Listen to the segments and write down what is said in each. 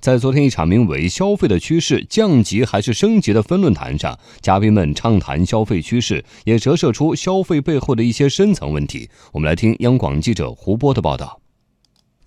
在昨天一场名为“消费的趋势降级还是升级”的分论坛上，嘉宾们畅谈消费趋势，也折射出消费背后的一些深层问题。我们来听央广记者胡波的报道。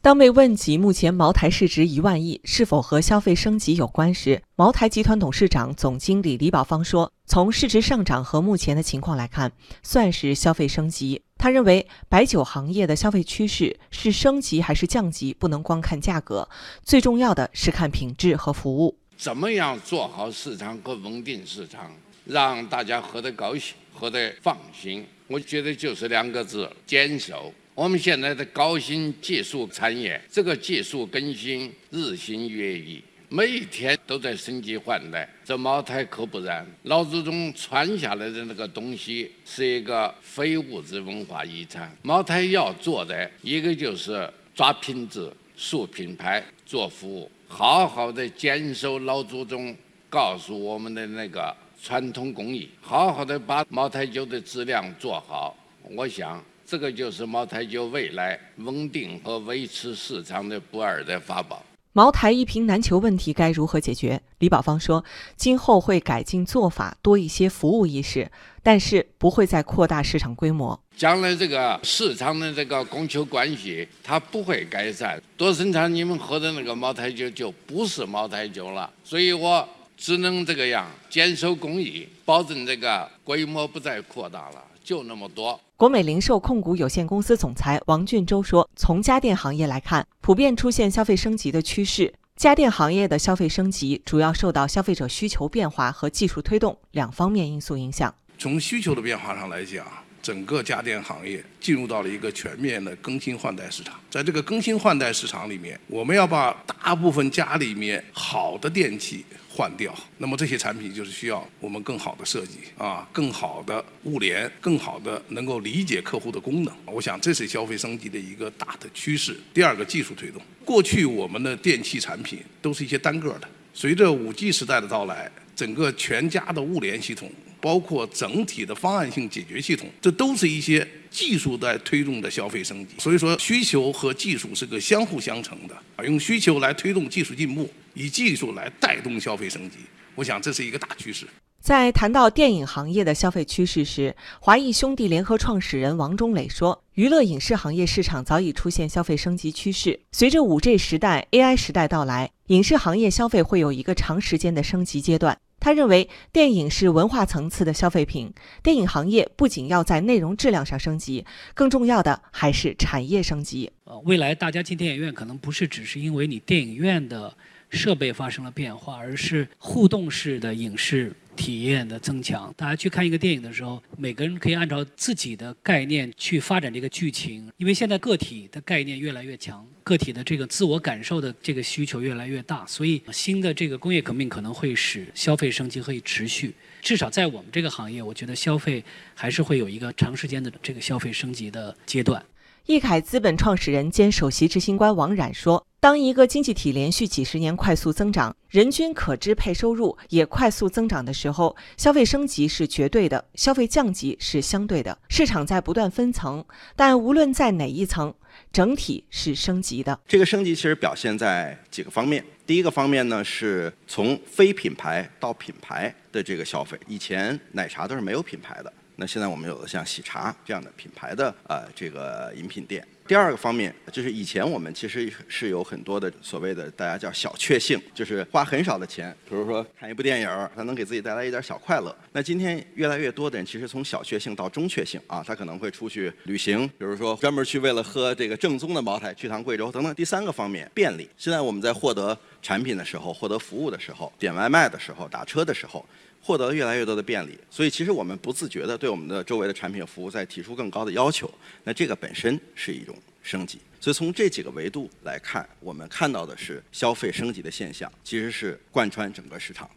当被问及目前茅台市值一万亿是否和消费升级有关时，茅台集团董事长、总经理李宝芳说：“从市值上涨和目前的情况来看，算是消费升级。他认为，白酒行业的消费趋势是升级还是降级，不能光看价格，最重要的是看品质和服务。怎么样做好市场和稳定市场，让大家喝得高兴、喝得放心？我觉得就是两个字：坚守。”我们现在的高新技术产业，这个技术更新日新月异，每一天都在升级换代。这茅台可不然，老祖宗传下来的那个东西是一个非物质文化遗产。茅台要做的一个就是抓品质、树品牌、做服务，好好的坚守老祖宗告诉我们的那个传统工艺，好好的把茅台酒的质量做好。我想。这个就是茅台酒未来稳定和维持市场的不二的法宝。茅台一瓶难求问题该如何解决？李宝芳说，今后会改进做法，多一些服务意识，但是不会再扩大市场规模。将来这个市场的这个供求关系，它不会改善，多生产你们喝的那个茅台酒就不是茅台酒了。所以我只能这个样，坚守工艺，保证这个规模不再扩大了。就那么多。国美零售控股有限公司总裁王俊洲说：“从家电行业来看，普遍出现消费升级的趋势。家电行业的消费升级主要受到消费者需求变化和技术推动两方面因素影响。从需求的变化上来讲，整个家电行业进入到了一个全面的更新换代市场。在这个更新换代市场里面，我们要把大部分家里面好的电器。”换掉，那么这些产品就是需要我们更好的设计啊，更好的物联，更好的能够理解客户的功能。我想这是消费升级的一个大的趋势。第二个技术推动，过去我们的电器产品都是一些单个的，随着五 G 时代的到来，整个全家的物联系统，包括整体的方案性解决系统，这都是一些技术在推动的消费升级。所以说，需求和技术是个相互相成的啊，用需求来推动技术进步。以技术来带动消费升级，我想这是一个大趋势。在谈到电影行业的消费趋势时，华谊兄弟联合创始人王中磊说：“娱乐影视行业市场早已出现消费升级趋势。随着五 G 时代、AI 时代到来，影视行业消费会有一个长时间的升级阶段。”他认为，电影是文化层次的消费品，电影行业不仅要在内容质量上升级，更重要的还是产业升级。呃，未来大家进电影院可能不是只是因为你电影院的。设备发生了变化，而是互动式的影视体验的增强。大家去看一个电影的时候，每个人可以按照自己的概念去发展这个剧情。因为现在个体的概念越来越强，个体的这个自我感受的这个需求越来越大，所以新的这个工业革命可能会使消费升级可以持续。至少在我们这个行业，我觉得消费还是会有一个长时间的这个消费升级的阶段。易凯资本创始人兼首席执行官王冉说。当一个经济体连续几十年快速增长，人均可支配收入也快速增长的时候，消费升级是绝对的，消费降级是相对的。市场在不断分层，但无论在哪一层，整体是升级的。这个升级其实表现在几个方面。第一个方面呢，是从非品牌到品牌的这个消费。以前奶茶都是没有品牌的。那现在我们有了像喜茶这样的品牌的呃这个饮品店。第二个方面就是以前我们其实是有很多的所谓的大家叫小确幸，就是花很少的钱，比如说看一部电影，它能给自己带来一点小快乐。那今天越来越多的人其实从小确幸到中确幸啊，他可能会出去旅行，比如说专门去为了喝这个正宗的茅台去趟贵州等等。第三个方面便利，现在我们在获得产品的时候、获得服务的时候、点外卖的时候、打车的时候。获得越来越多的便利，所以其实我们不自觉地对我们的周围的产品服务在提出更高的要求。那这个本身是一种升级。所以从这几个维度来看，我们看到的是消费升级的现象，其实是贯穿整个市场。